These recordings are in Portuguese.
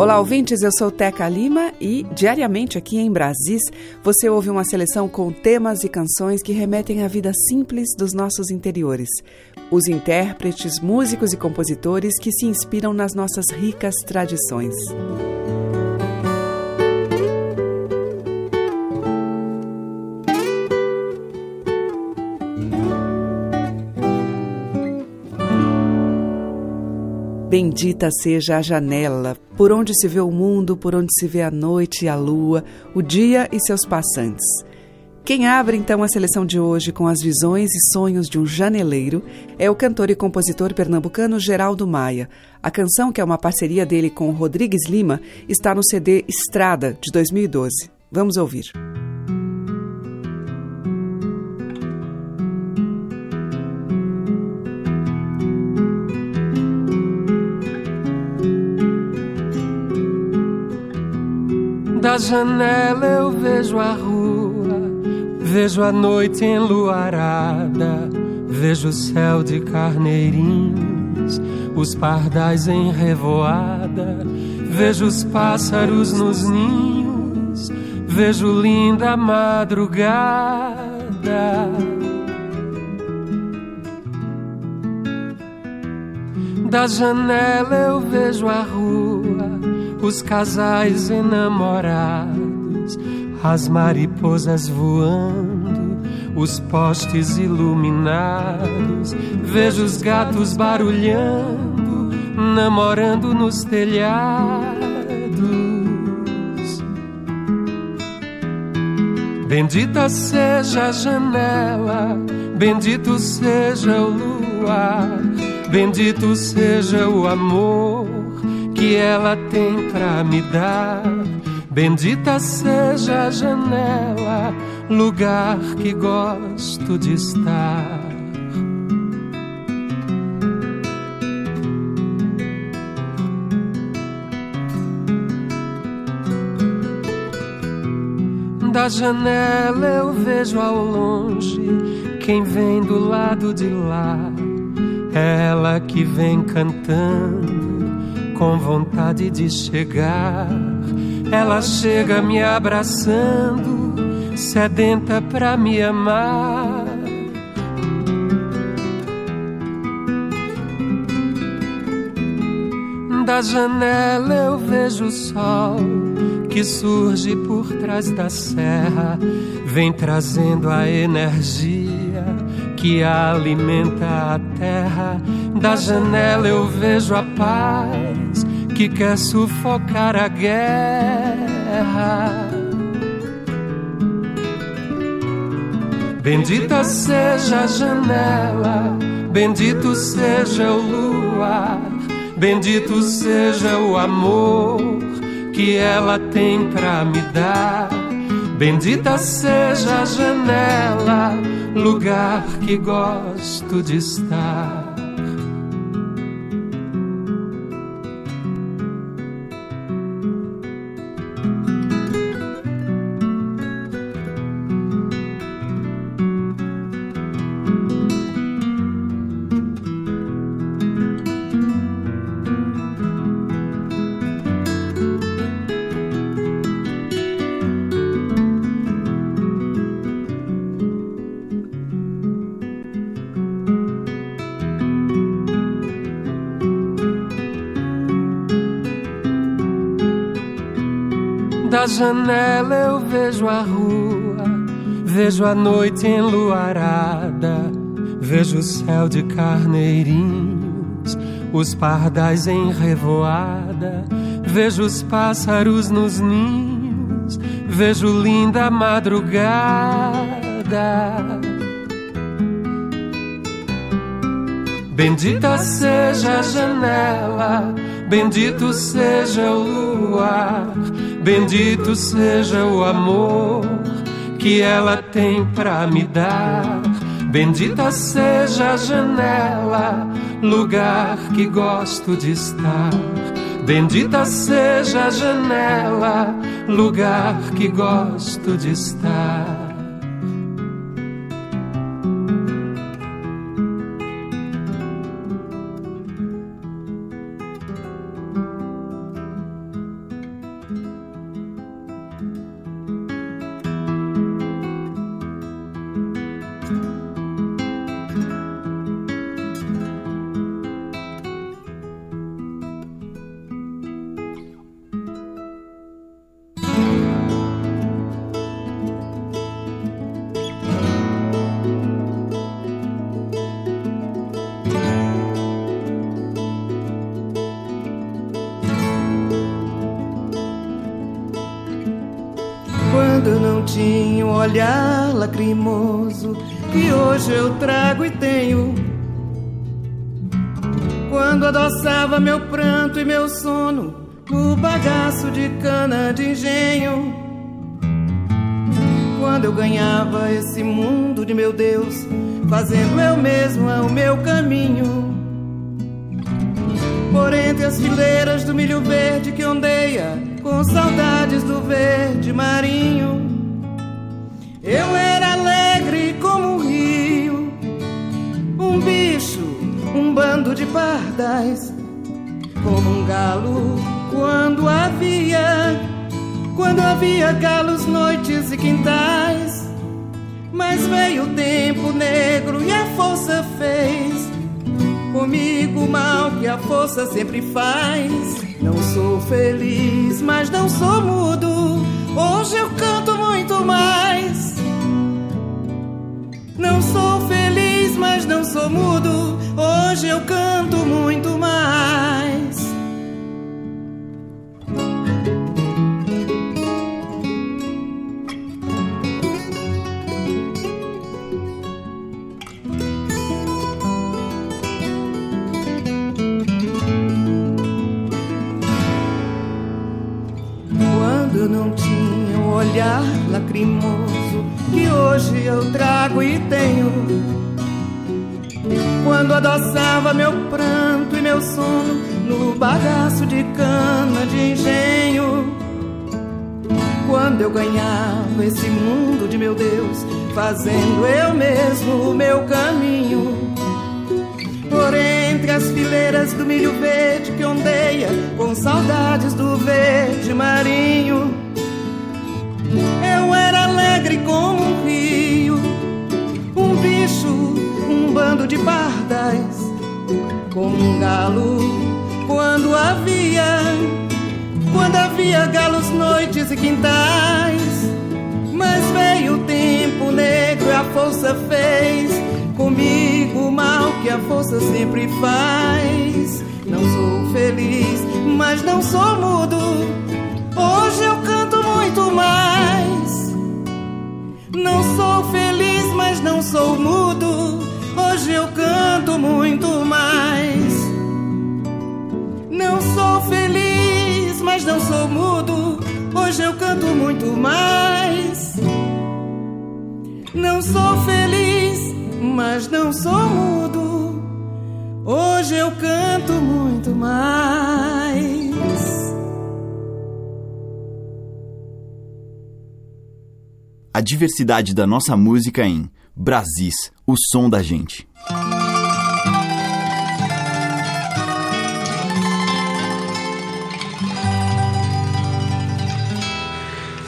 Olá, ouvintes. Eu sou Teca Lima e diariamente aqui em Brasis você ouve uma seleção com temas e canções que remetem à vida simples dos nossos interiores. Os intérpretes, músicos e compositores que se inspiram nas nossas ricas tradições. Bendita seja a janela, por onde se vê o mundo, por onde se vê a noite e a lua, o dia e seus passantes. Quem abre então a seleção de hoje com as visões e sonhos de um janeleiro é o cantor e compositor pernambucano Geraldo Maia. A canção, que é uma parceria dele com Rodrigues Lima, está no CD Estrada, de 2012. Vamos ouvir. Da janela eu vejo a rua, vejo a noite enluarada, vejo o céu de carneirinhos, os pardais em revoada, vejo os pássaros nos ninhos, vejo linda madrugada. Da janela eu vejo a rua os casais enamorados, as mariposas voando, os postes iluminados. Vejo os gatos barulhando, namorando nos telhados. Bendita seja a janela, bendito seja o luar, bendito seja o amor que ela tem pra me dar. Bendita seja a janela, lugar que gosto de estar. Da janela eu vejo ao longe quem vem do lado de lá. Ela que vem cantando com vontade de chegar. Ela chega me abraçando, sedenta pra me amar. Da janela eu vejo o sol que surge por trás da serra, vem trazendo a energia que alimenta a terra. Da janela eu vejo a paz que quer sufocar a guerra. Bendita seja a janela, bendito seja o luar, bendito seja o amor que ela tem pra me dar. Bendita seja a janela, lugar que gosto de estar. Janela eu vejo a rua, vejo a noite enluarada, vejo o céu de carneirinhos, os pardais em revoada, vejo os pássaros nos ninhos, vejo linda madrugada. Bendita seja a janela, bendito seja o luar, bendito seja o amor que ela tem pra me dar. Bendita seja a janela, lugar que gosto de estar. Bendita seja a janela, lugar que gosto de estar. Olhar lacrimoso que hoje eu trago e tenho. Quando adoçava meu pranto e meu sono no bagaço de cana de engenho. Quando eu ganhava esse mundo de meu Deus, fazendo eu mesma o meu caminho. Por entre as fileiras do milho verde que ondeia, com saudades do verde marinho. Eu era alegre como um rio, um bicho, um bando de pardas, como um galo quando havia, quando havia galos, noites e quintais. Mas veio o tempo negro e a força fez comigo o mal que a força sempre faz. Não sou feliz, mas não sou mudo. Hoje eu canto muito mais. Não sou feliz, mas não sou mudo. Hoje eu canto muito mais. Trago e tenho. Quando adoçava meu pranto e meu sono no bagaço de cana de engenho. Quando eu ganhava esse mundo de meu Deus, fazendo eu mesmo o meu caminho. Por entre as fileiras do milho verde que ondeia, com saudades do verde marinho. Eu era alegre como um rio, pardas, como um galo quando havia, quando havia galos, noites e quintais. Mas veio o tempo negro e a força fez comigo o mal que a força sempre faz. Não sou feliz, mas não sou mudo. Hoje eu canto muito mais. Não sou feliz, mas não sou mudo. Hoje eu canto muito mais. Não sou feliz, mas não sou mudo. Hoje eu canto muito mais. Não sou feliz, mas não sou mudo. Hoje eu canto muito mais. a diversidade da nossa música em Brasis, o som da gente.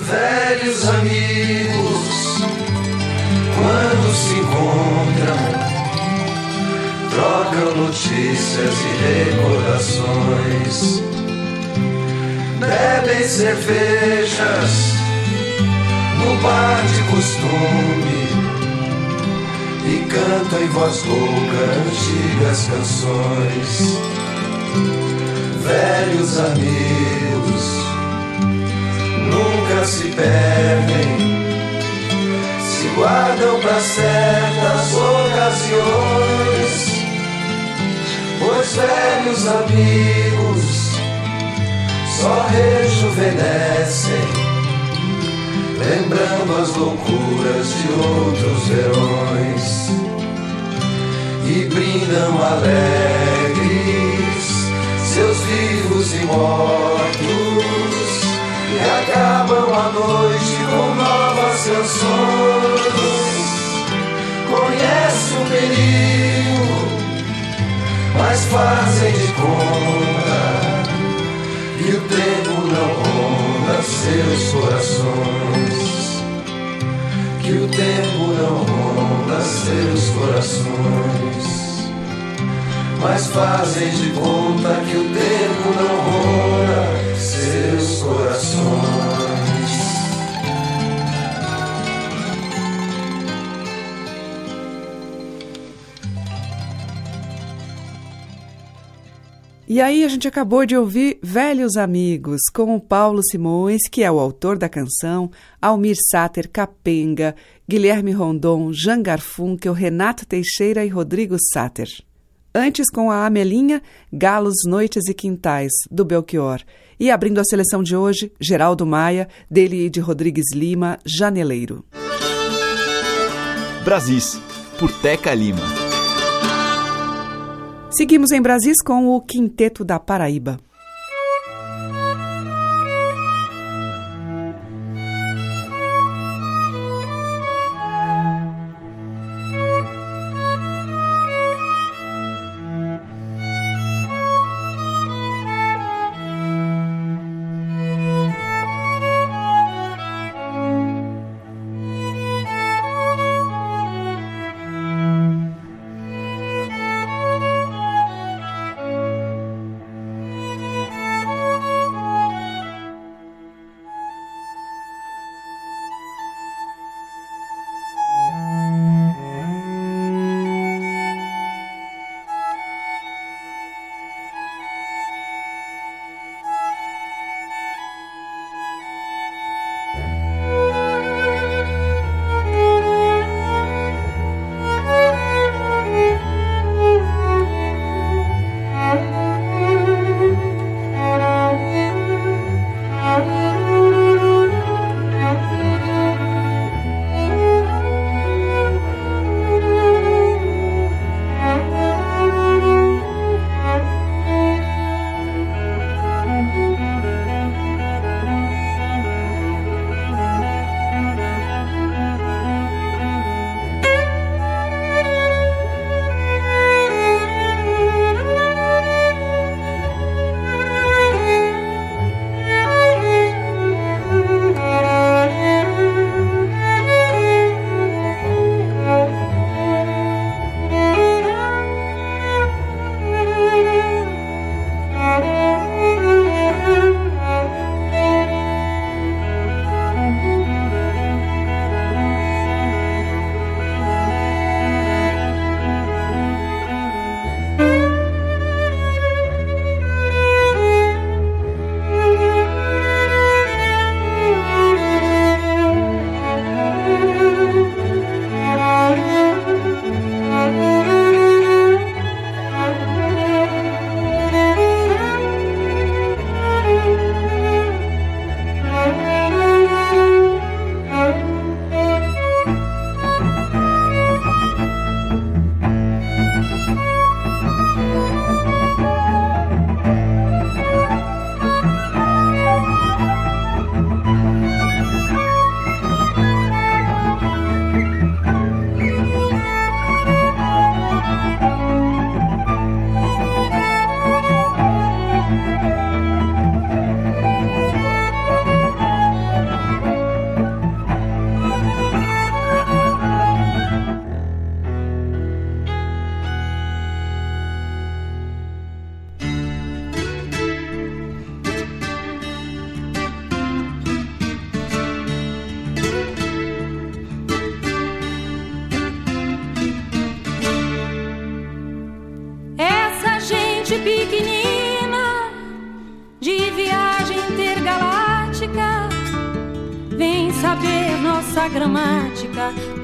Velhos amigos, quando se encontram, trocam notícias e recordações, bebem cervejas no bar de costume e canto em voz rouca antigas canções. Velhos amigos nunca se perdem, se guardam para certas ocasiões. Pois velhos amigos só rejuvenescem lembrando as loucuras de outros verões, e brindam alegres seus vivos e mortos, e acabam a noite com novas canções. Conhece o perigo, mas fazem de conta que o tempo não ronda seus corações. Que o tempo não ronda seus corações. Mas fazem de conta que o tempo não ronda seus corações. E aí a gente acabou de ouvir Velhos Amigos com o Paulo Simões, que é o autor da canção, Almir Sater Capenga, Guilherme Rondon, Jean Garfunkel, Renato Teixeira e Rodrigo Sater. Antes com a Amelinha, Galos, Noites e Quintais, do Belchior. E abrindo a seleção de hoje, Geraldo Maia, dele e de Rodrigues Lima, Janeleiro. Brasis, por Teca Lima. Seguimos em Brasis com o Quinteto da Paraíba.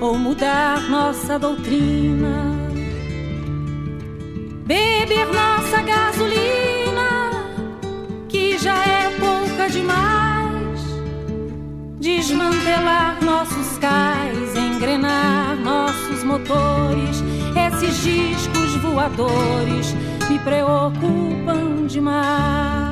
Ou mudar nossa doutrina. Beber nossa gasolina, que já é pouca demais. desmantelar nossos cais, engrenar nossos motores. Esses discos voadores me preocupam demais.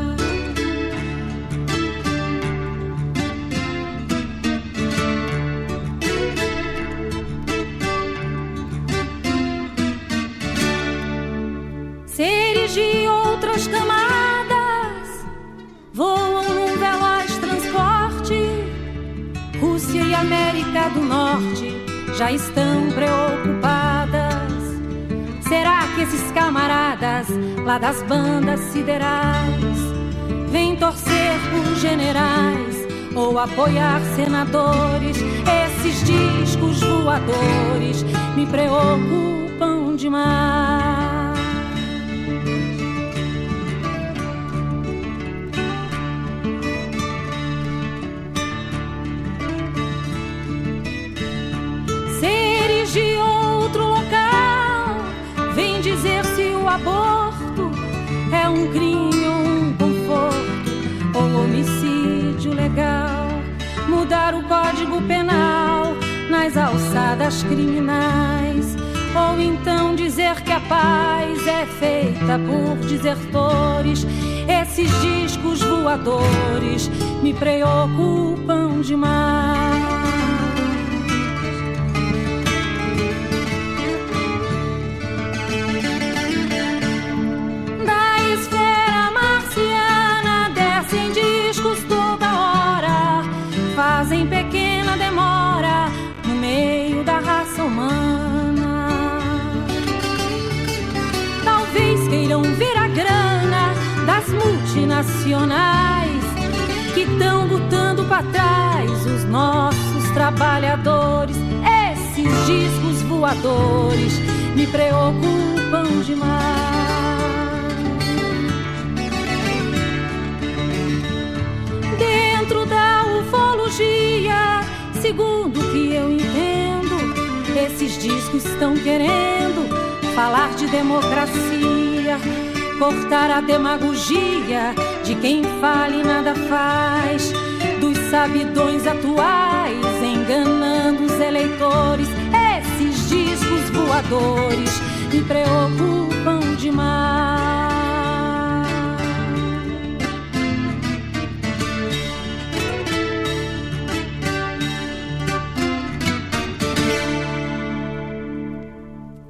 Das bandas siderais vêm torcer por generais ou apoiar senadores? Esses discos voadores me preocupam demais. Um crime ou um conforto ou homicídio legal. Mudar o código penal nas alçadas criminais. Ou então dizer que a paz é feita por desertores. Esses discos voadores me preocupam demais. Multinacionais que estão botando para trás os nossos trabalhadores. Esses discos voadores me preocupam demais. Dentro da ufologia, segundo o que eu entendo, esses discos estão querendo falar de democracia, cortar a demagogia de quem fala e nada faz, dos sabidões atuais enganando os eleitores. Esses discos voadores me preocupam demais.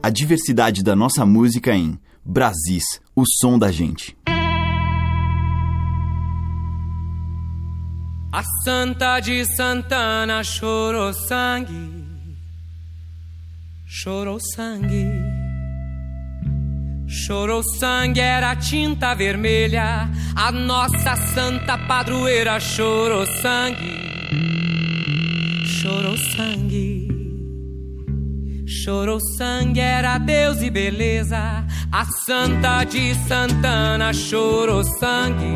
A diversidade da nossa música em Brasis, o som da gente. A Santa de Santana chorou sangue, chorou sangue, chorou sangue, era tinta vermelha. A nossa santa padroeira chorou sangue, chorou sangue. Chorou sangue, era Deus e beleza. A Santa de Santana chorou sangue,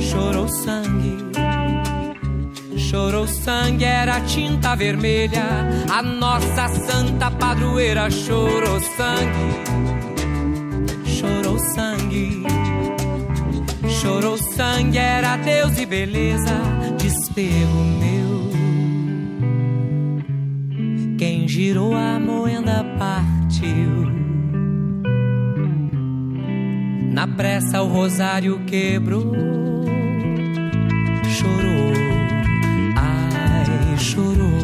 chorou sangue. Chorou sangue, era tinta vermelha. A nossa santa padroeira chorou sangue, chorou sangue. Chorou sangue, era Deus e beleza. Despego girou a moenda partiu. Na pressa o rosário quebrou. Chorou, ai, chorou.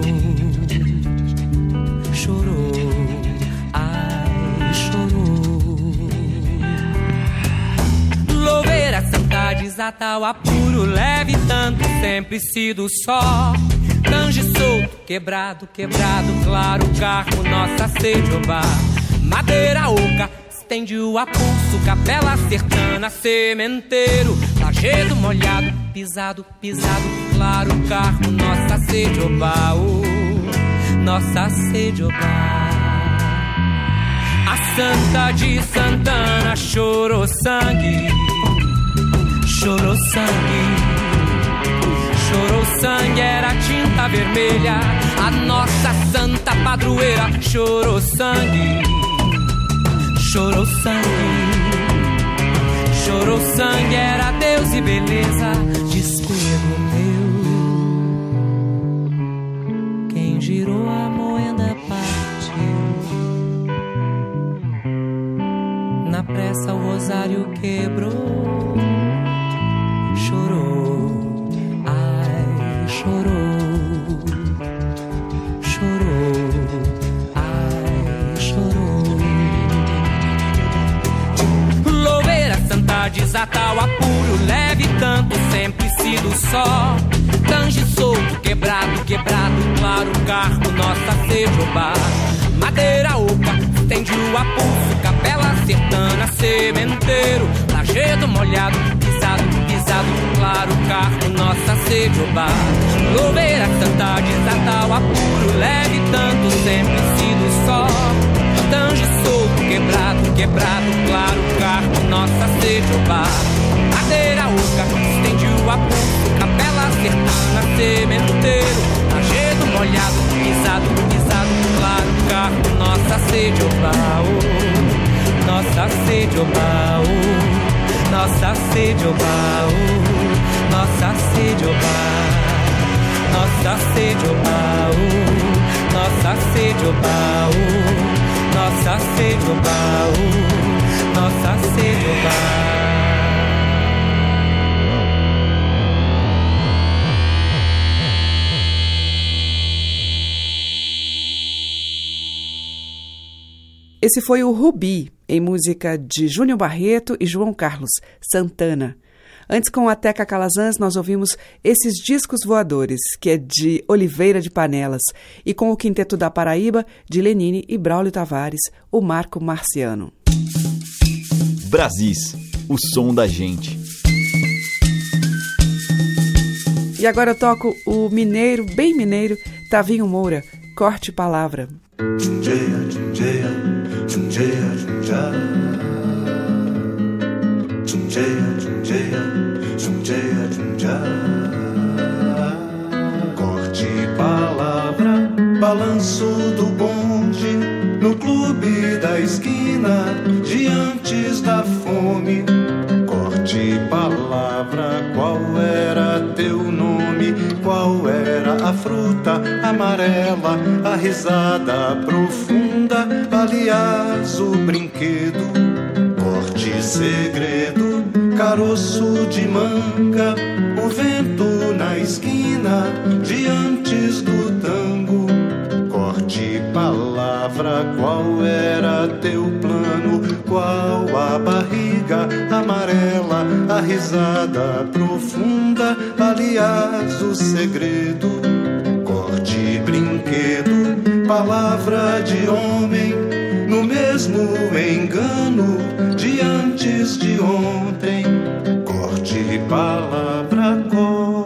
Chorou, ai, chorou. Louver a santa desata o apuro, leve tanto, sempre sido só. Tange quebrado, quebrado, claro, carro, nossa sede, oba. Madeira oca, estende o apulso, capela sertana, sementeiro, lajedo molhado, pisado, pisado, claro, carro, nossa sede, oba, oh, nossa sede, oba. A Santa de Santana chorou sangue, chorou sangue chorou sangue, era tinta vermelha. A nossa santa padroeira chorou sangue, chorou sangue, chorou sangue, era Deus e beleza. Despego meu, quem girou a moeda partiu. Na pressa o rosário quebrou. Só. Tange solto, quebrado, quebrado, claro, carro, nossa sejobá. Madeira oca, estende o apulso, capela sertana, sementeiro, lajedo molhado, pisado, pisado, claro, carro, nossa sejobá. Louveira santa, desata o apuro, leve tanto, sempre sido só. Tange solto, quebrado, quebrado, claro, carro, nossa sejobá. Madeira oca, o apulso, capela sertana, sementeiro, lajedo molhado, pisado, pisado, claro, carro, nossa sede, oba, oh, nossa sede, oba, oh, nossa sede, oba, oh, nossa sede, oba, nossa sede, oba, oh, nossa sede, oba, oh, nossa sede, oh, nossa sede. Esse foi o Rubi, em música de Júnior Barreto e João Carlos Santana. Antes, com a Teca Calazans, nós ouvimos Esses Discos Voadores, que é de Oliveira de Panelas, e com o Quinteto da Paraíba, de Lenine e Braulio Tavares, o Marco Marciano. Brasis, o som da gente. E agora eu toco o mineiro, bem mineiro, Tavinho Moura, Corte Palavra. Junjeia, junjeia, Corte palavra, balanço do bonde, no clube da esquina, diante da fome. Palavra, qual era teu nome? Qual era a fruta amarela, a risada profunda, aliás, o brinquedo? Corte segredo, caroço de manga, o vento na esquina, diante do. Corte palavra, qual era teu plano? Qual a barriga amarela, a risada profunda, aliás, o segredo? Corte brinquedo, palavra de homem, no mesmo engano de antes de ontem. Corte palavra, corte.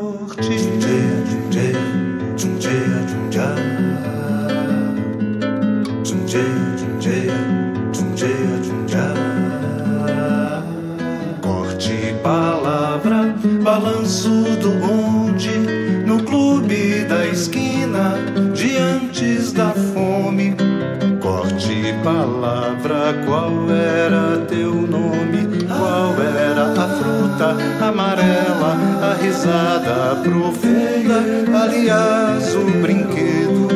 Balanço do bonde, no clube da esquina, diante da fome. Corte palavra, qual era teu nome? Qual era a fruta amarela, a risada profunda, aliás, o brinquedo?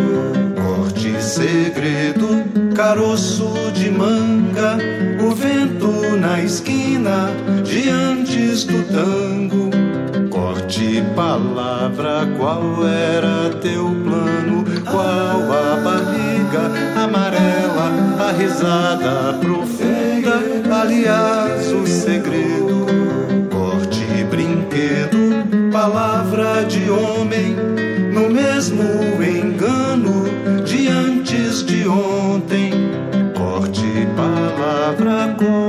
Corte segredo, caroço de manga, o vento na esquina, diante do tango. Palavra, qual era teu plano? Qual a barriga amarela, a risada profunda, aliás, o segredo? Corte brinquedo, palavra de homem, no mesmo engano de antes de ontem. Corte palavra, corte.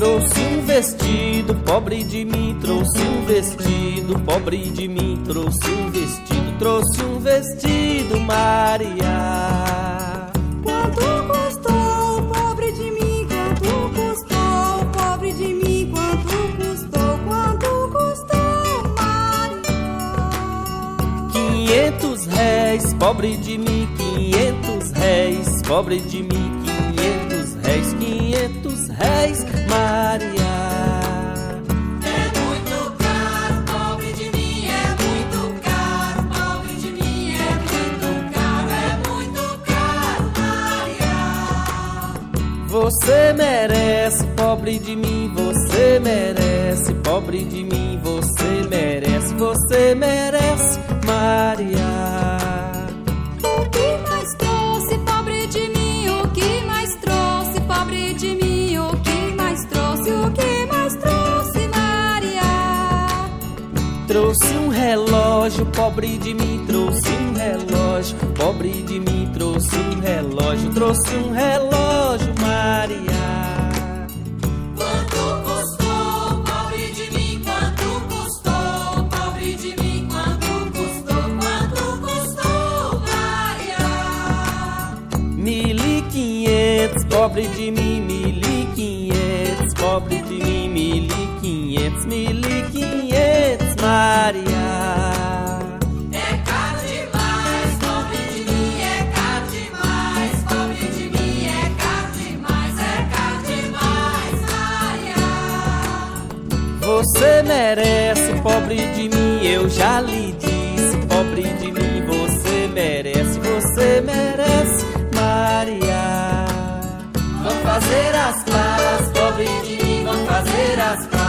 Trouxe um vestido, pobre de mim, trouxe um vestido, pobre de mim, trouxe um vestido, trouxe um vestido, Maria. Quanto custou, pobre de mim? Quanto custou, pobre de mim? Quanto custou, quanto custou, Maria? Quinhentos réis, pobre de mim, quinhentos réis, pobre de mim, quinhentos réis, quinhentos réis, Maria. É muito caro, pobre de mim, é muito caro, pobre de mim, é muito caro, é muito caro, Maria. Você merece, pobre de mim, você merece, pobre de mim, você merece, você merece, Maria. Relógio, pobre de mim, trouxe um relógio, pobre de mim, trouxe um relógio, trouxe um relógio, Maria. Quanto custou, pobre de mim? Quanto custou, pobre de mim? Quanto custou, quanto custou, Maria? Mil e quinhentos, pobre de mim, mil e quinhentos, pobre de mim, mil e quinhentos, mil e quinhentos, Maria. Você merece, pobre de mim, eu já lhe disse, pobre de mim, você merece, você merece, Maria. Vamos fazer as pazes, pobre de mim, vamos fazer as pazes,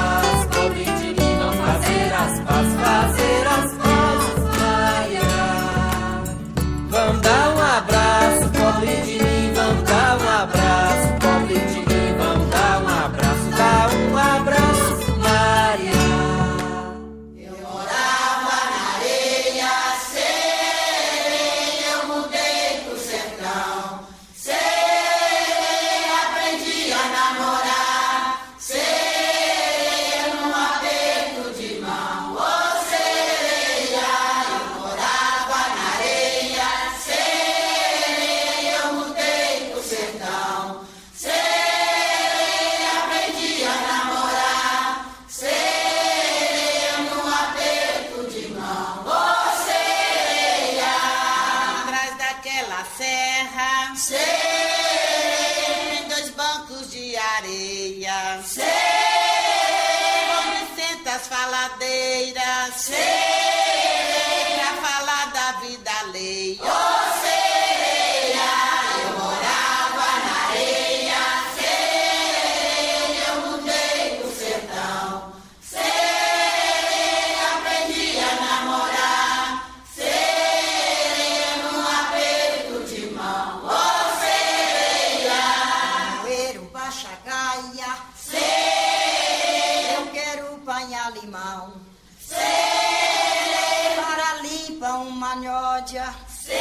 uma nhódia. Sei.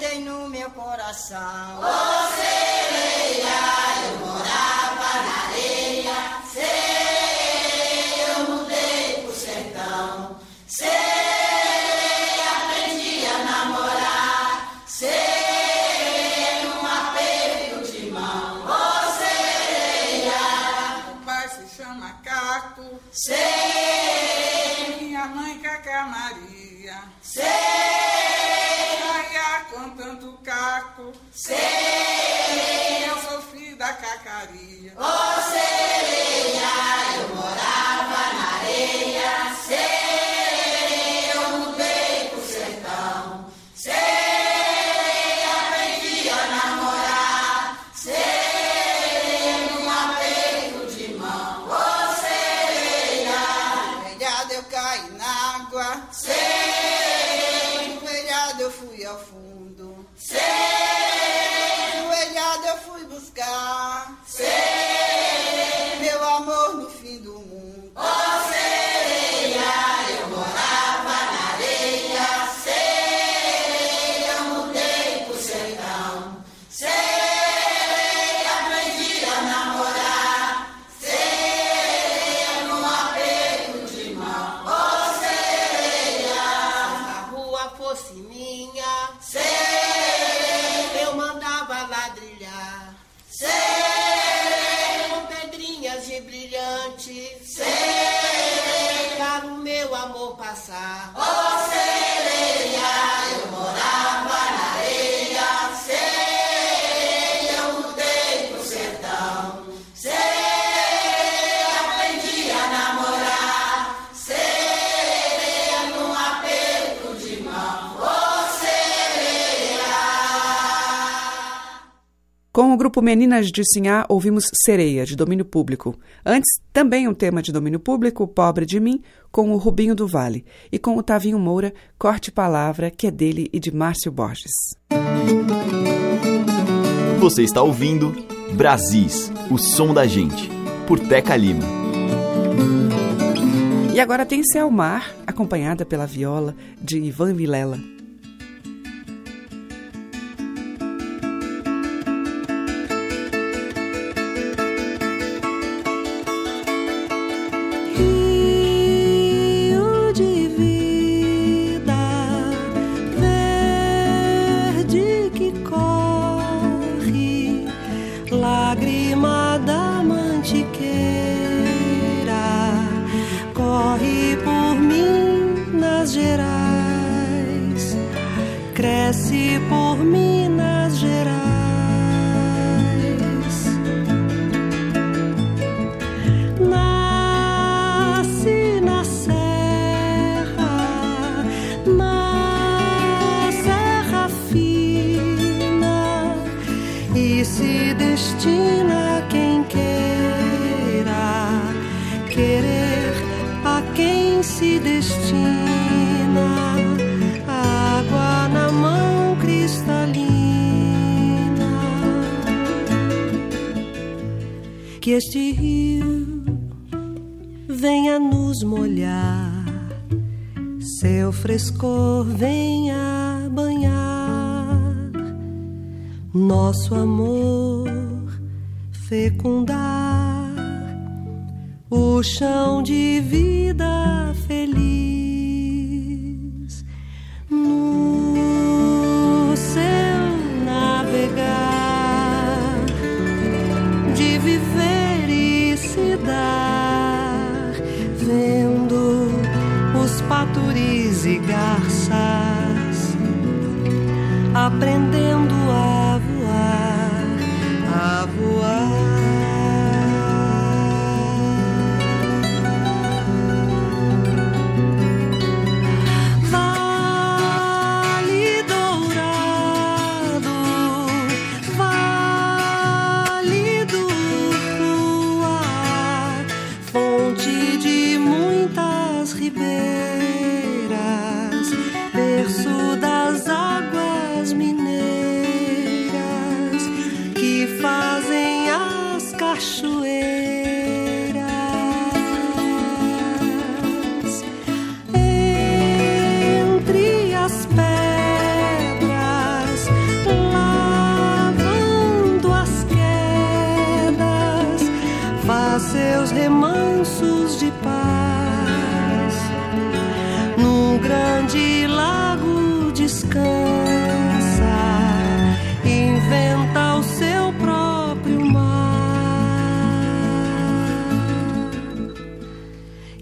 Tem no meu coração. Ô Com o grupo Meninas de Sinhá, ouvimos Sereia, de domínio público. Antes, também um tema de domínio público, Pobre de Mim, com o Rubinho do Vale. E com o Tavinho Moura, Corte Palavra, que é dele e de Márcio Borges. Você está ouvindo Brasis, o som da gente, por Teca Lima. E agora tem Selmar, acompanhada pela viola de Ivan Vilela. Que este rio venha nos molhar, seu frescor venha banhar, nosso amor fecundar, o chão de vida feliz. Aprendendo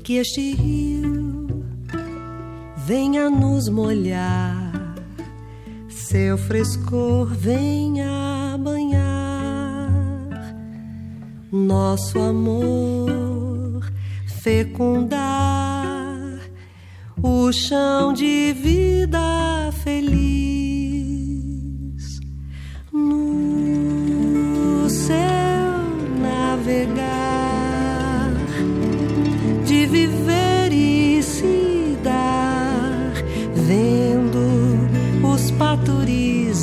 Que este rio venha nos molhar, seu frescor venha banhar. Nosso amor fecundar o chão de vida feliz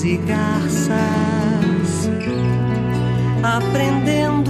e garças aprendendo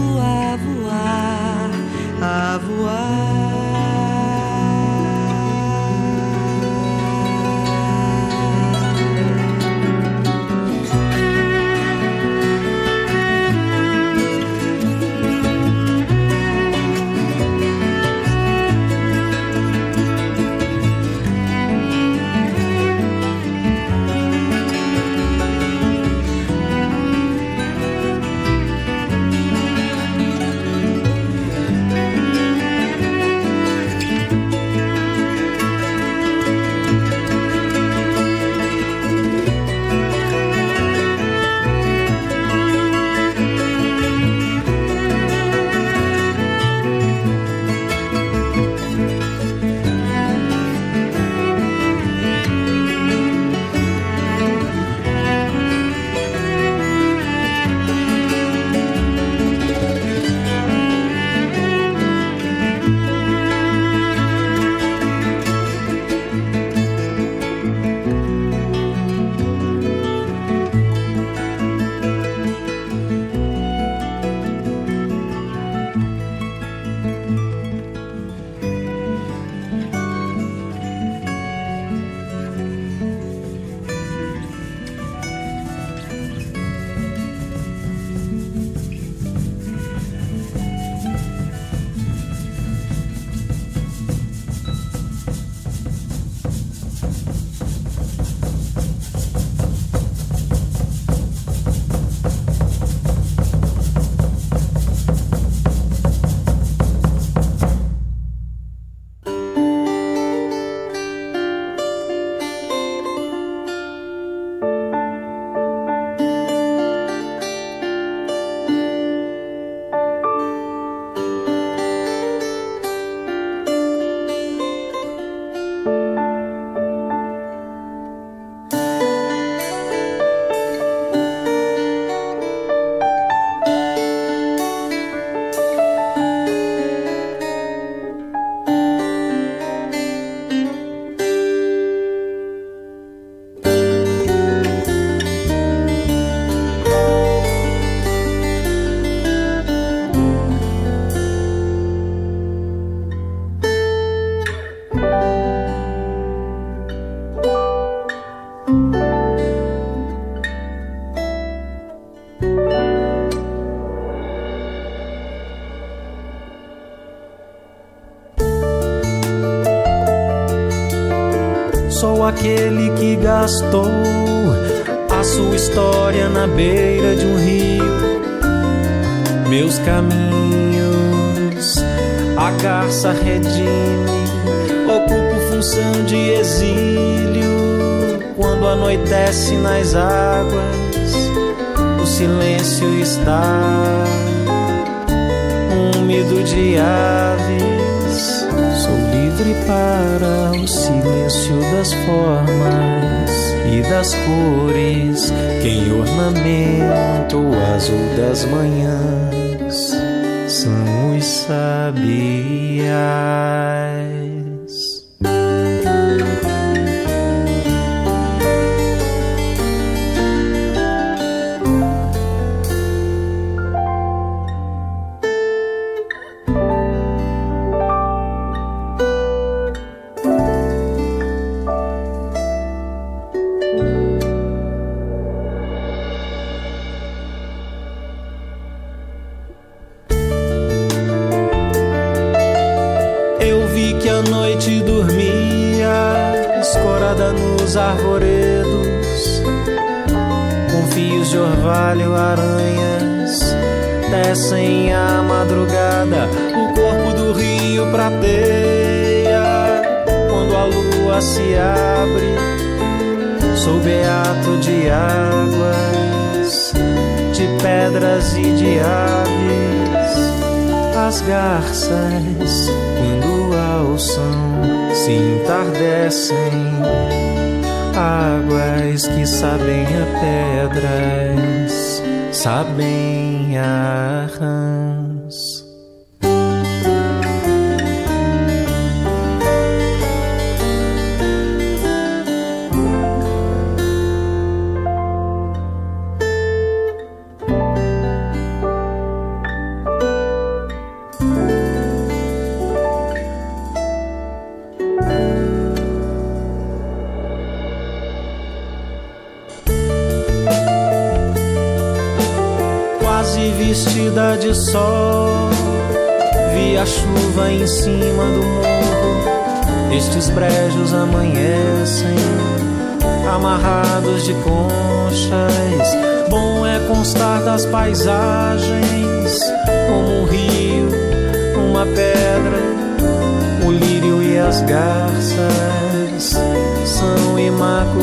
Sou aquele que gastou a sua história na beira de um rio. Meus caminhos, a garça redime, ocupo função de exílio. Quando anoitece nas águas, o silêncio está úmido de aves. Livre para o silêncio das formas e das cores que em ornamento o azul das manhãs são os sabiás. Pedras, sabem a de sol. Vi a chuva em cima do morro. Estes brejos amanhecem, amarrados de conchas. Bom é constar das paisagens, como um rio, uma pedra, o lírio e as garças são imaculantes.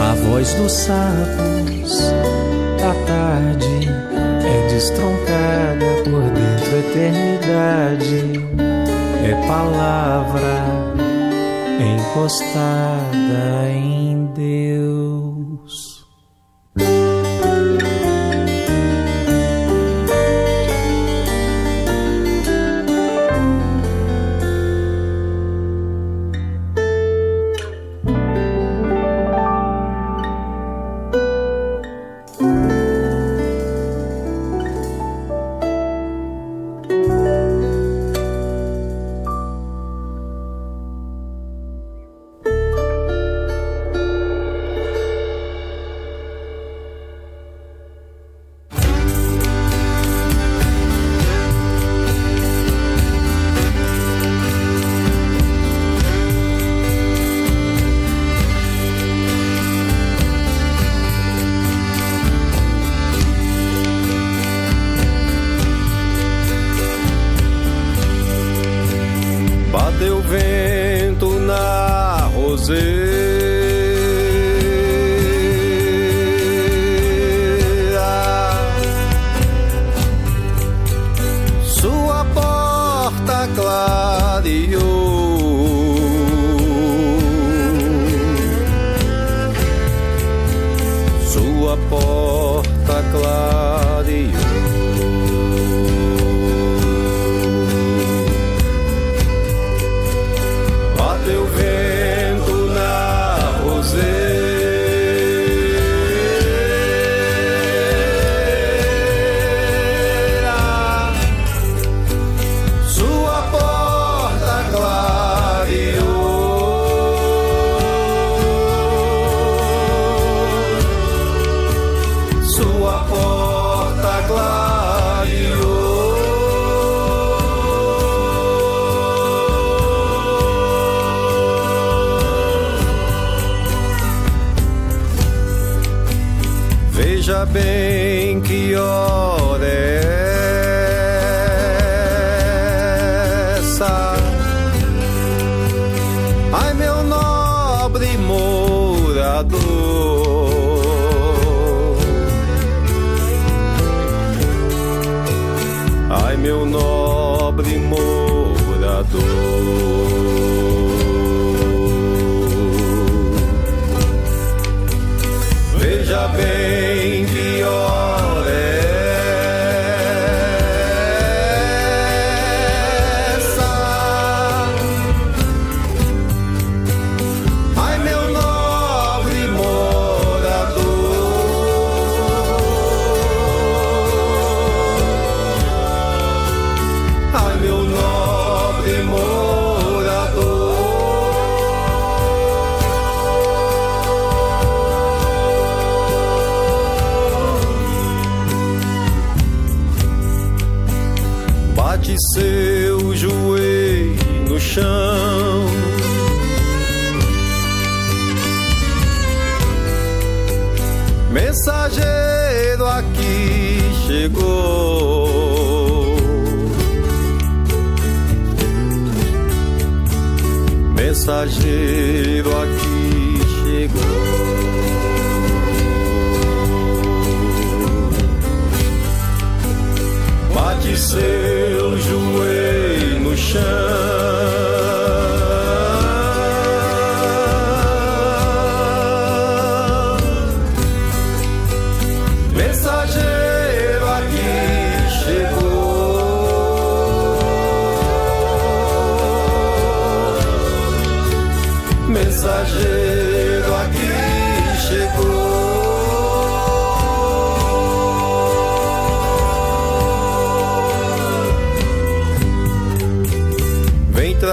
A voz dos sapos da tarde destroncada por dentro eternidade. É palavra encostada em Meu nobre morador. Veja bem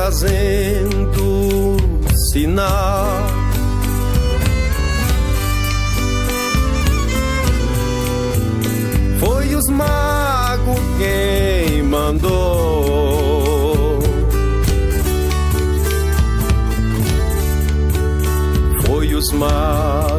trazendo sinal. Foi os magos quem mandou. Foi os magos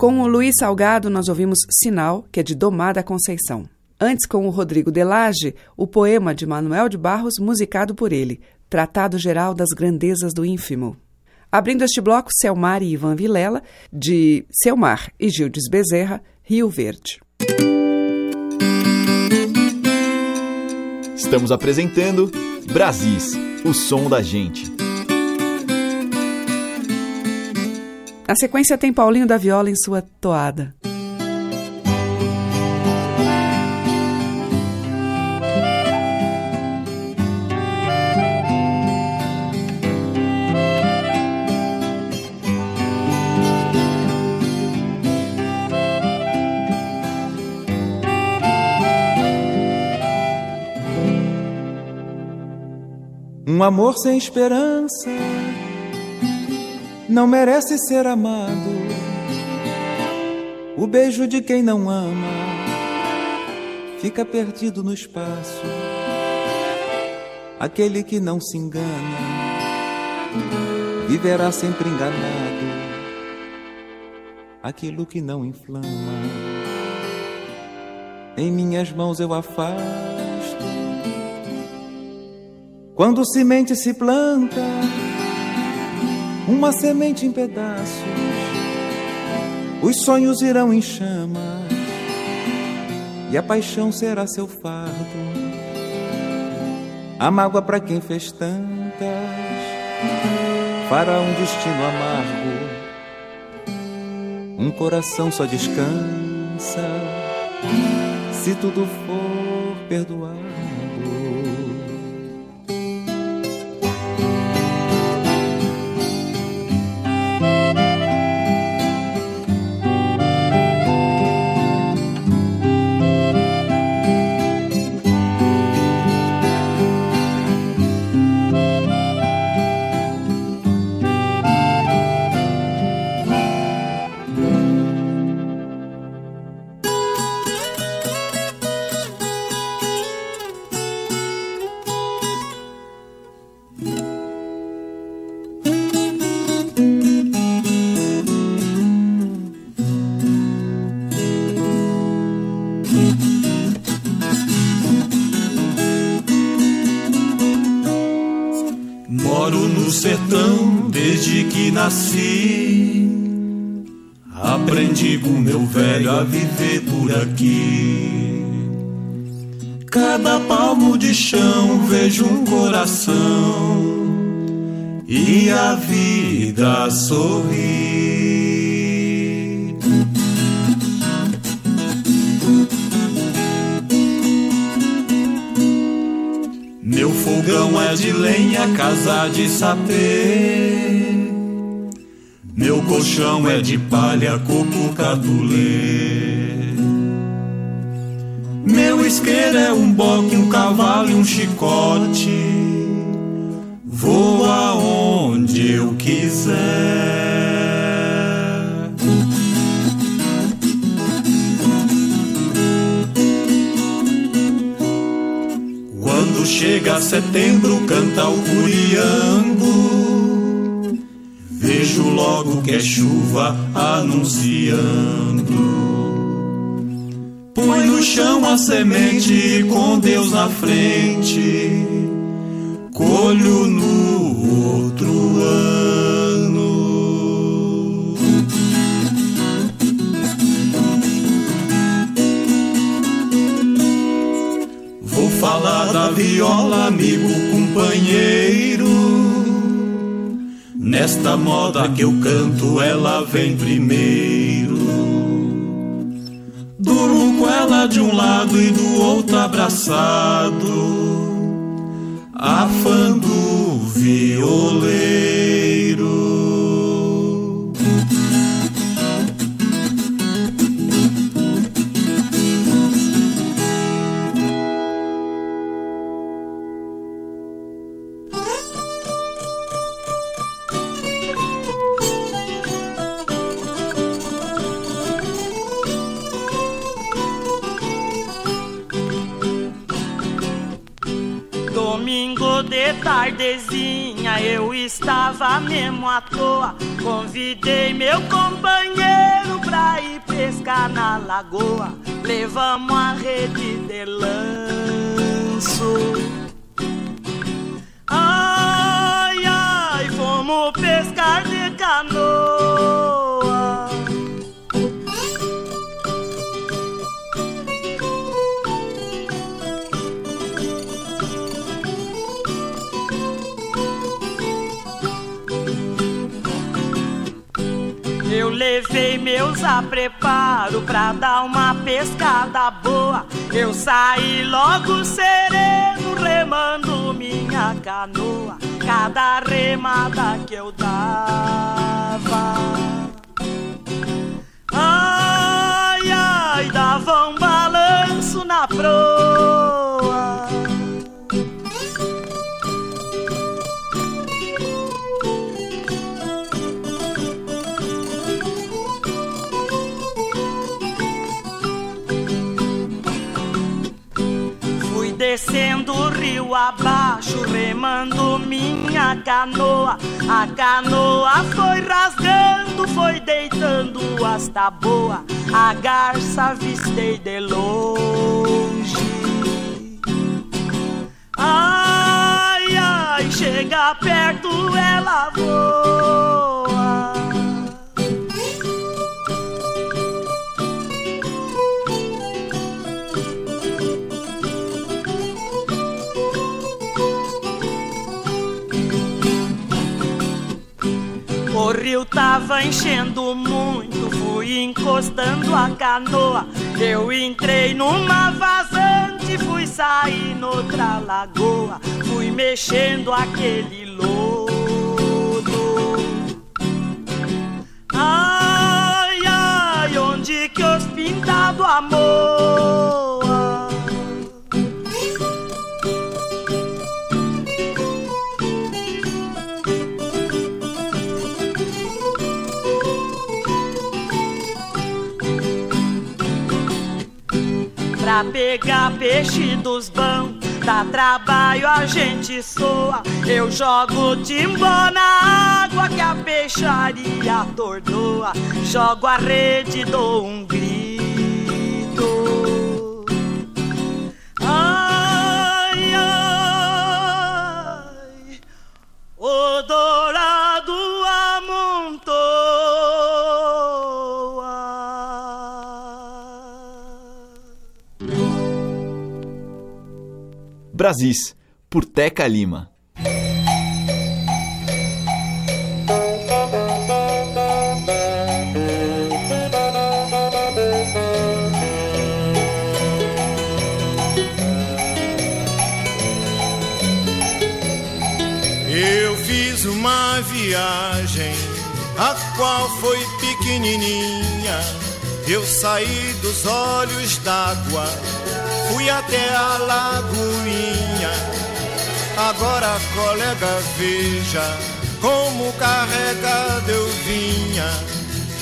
Com o Luiz Salgado, nós ouvimos Sinal, que é de Domada Conceição. Antes, com o Rodrigo Delage, o poema de Manuel de Barros, musicado por ele, Tratado Geral das Grandezas do Ínfimo. Abrindo este bloco, Selmar e Ivan Vilela, de Selmar e Gildes Bezerra, Rio Verde. Estamos apresentando Brasis, o som da gente. Na sequência tem Paulinho da Viola em sua toada. Um amor sem esperança não merece ser amado. O beijo de quem não ama fica perdido no espaço. Aquele que não se engana viverá sempre enganado. Aquilo que não inflama, em minhas mãos eu afasto. Quando semente se planta, uma semente em pedaços, os sonhos irão em chamas e a paixão será seu fardo. A mágoa para quem fez tantas fará um destino amargo. Um coração só descansa se tudo for perdoado. Nasci. Aprendi com meu velho a viver por aqui. Cada palmo de chão vejo um coração e a vida sorri. Meu fogão é de lenha, casa de sapê. Meu colchão é de palha, coco catulê. Meu isqueiro é um boque, um cavalo e um chicote. Vou aonde eu quiser. Quando chega setembro, canta o curiango. Vejo logo que é chuva anunciando. Põe no chão a semente com Deus na frente. Colho no outro ano. Vou falar da viola, amigo, companheiro. Nesta moda que eu canto, ela vem primeiro. Durmo com ela de um lado e do outro abraçado, afando o violeiro. Tardezinha eu estava mesmo à toa. Convidei meu companheiro pra ir pescar na lagoa. Levamos a rede de lanço. Ai, ai, fomos pescar de canoa. Eu levei meus apreparo pra dar uma pescada boa. Eu saí logo sereno, remando minha canoa. Cada remada que eu dava. Ai, ai, dava um balanço na proa. Descendo o rio abaixo, remando minha canoa. A canoa foi rasgando, foi deitando as taboas. A garça avistei de longe. Ai, ai. chega perto, ela voa. O rio tava enchendo muito, fui encostando a canoa. Eu entrei numa vazante, fui sair noutra lagoa, fui mexendo aquele lodo. Ai, ai, onde que os pintados amor? Pra pegar peixe dos bão, dá trabalho a gente soa. Eu jogo timbó na água que a peixaria atordoa. Jogo a rede, dou um grito. Brasis, por Teca Lima. Eu fiz uma viagem, a qual foi pequenininha. Eu saí dos olhos d'água, fui até a lagoinha. Agora, colega, veja como carregado eu vinha.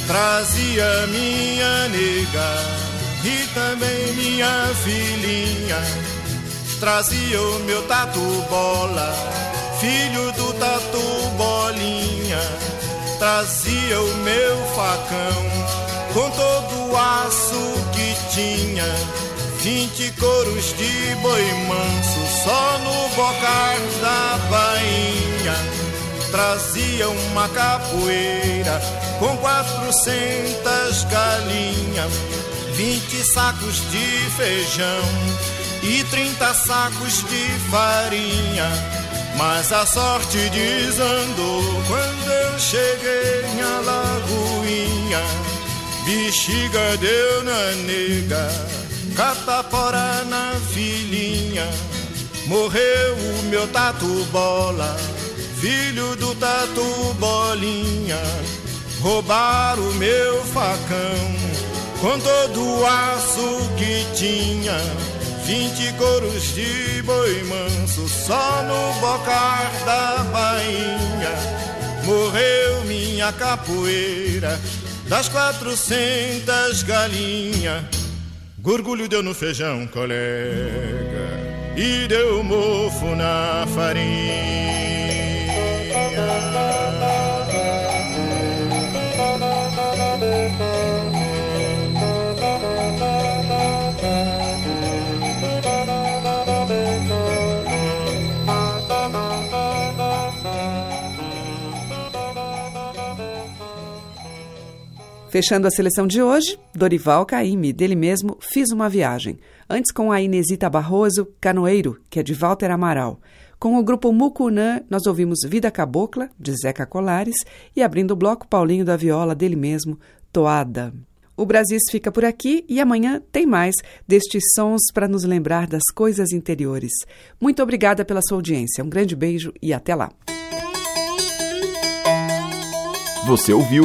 Trazia minha nega e também minha filhinha. Trazia o meu tatu bola, filho do tatu bolinha. Trazia o meu facão com todo o aço que tinha. Vinte coros de boi manso só no bocar da bainha. Trazia uma capoeira com quatrocentas galinhas, vinte sacos de feijão e trinta sacos de farinha. Mas a sorte desandou quando eu cheguei na lagoinha. Bexiga deu na nega, catapora na filhinha. Morreu o meu tatu bola, filho do tatu bolinha. Roubaram o meu facão com todo o aço que tinha. Vinte coros de boi manso só no bocar da bainha. Morreu minha capoeira das quatrocentas galinhas. Gorgulho deu no feijão, colega, e deu mofo na Fechando a seleção de hoje, Dorival Caymmi, dele mesmo, Fiz uma Viagem. Antes com a Inesita Barroso, Canoeiro, que é de Walter Amaral. Com o grupo Mucunã, nós ouvimos Vida Cabocla, de Zeca Colares, e abrindo o bloco Paulinho da Viola, dele mesmo, Toada. O Brasis fica por aqui e amanhã tem mais destes sons para nos lembrar das coisas interiores. Muito obrigada pela sua audiência. Um grande beijo e até lá. Você ouviu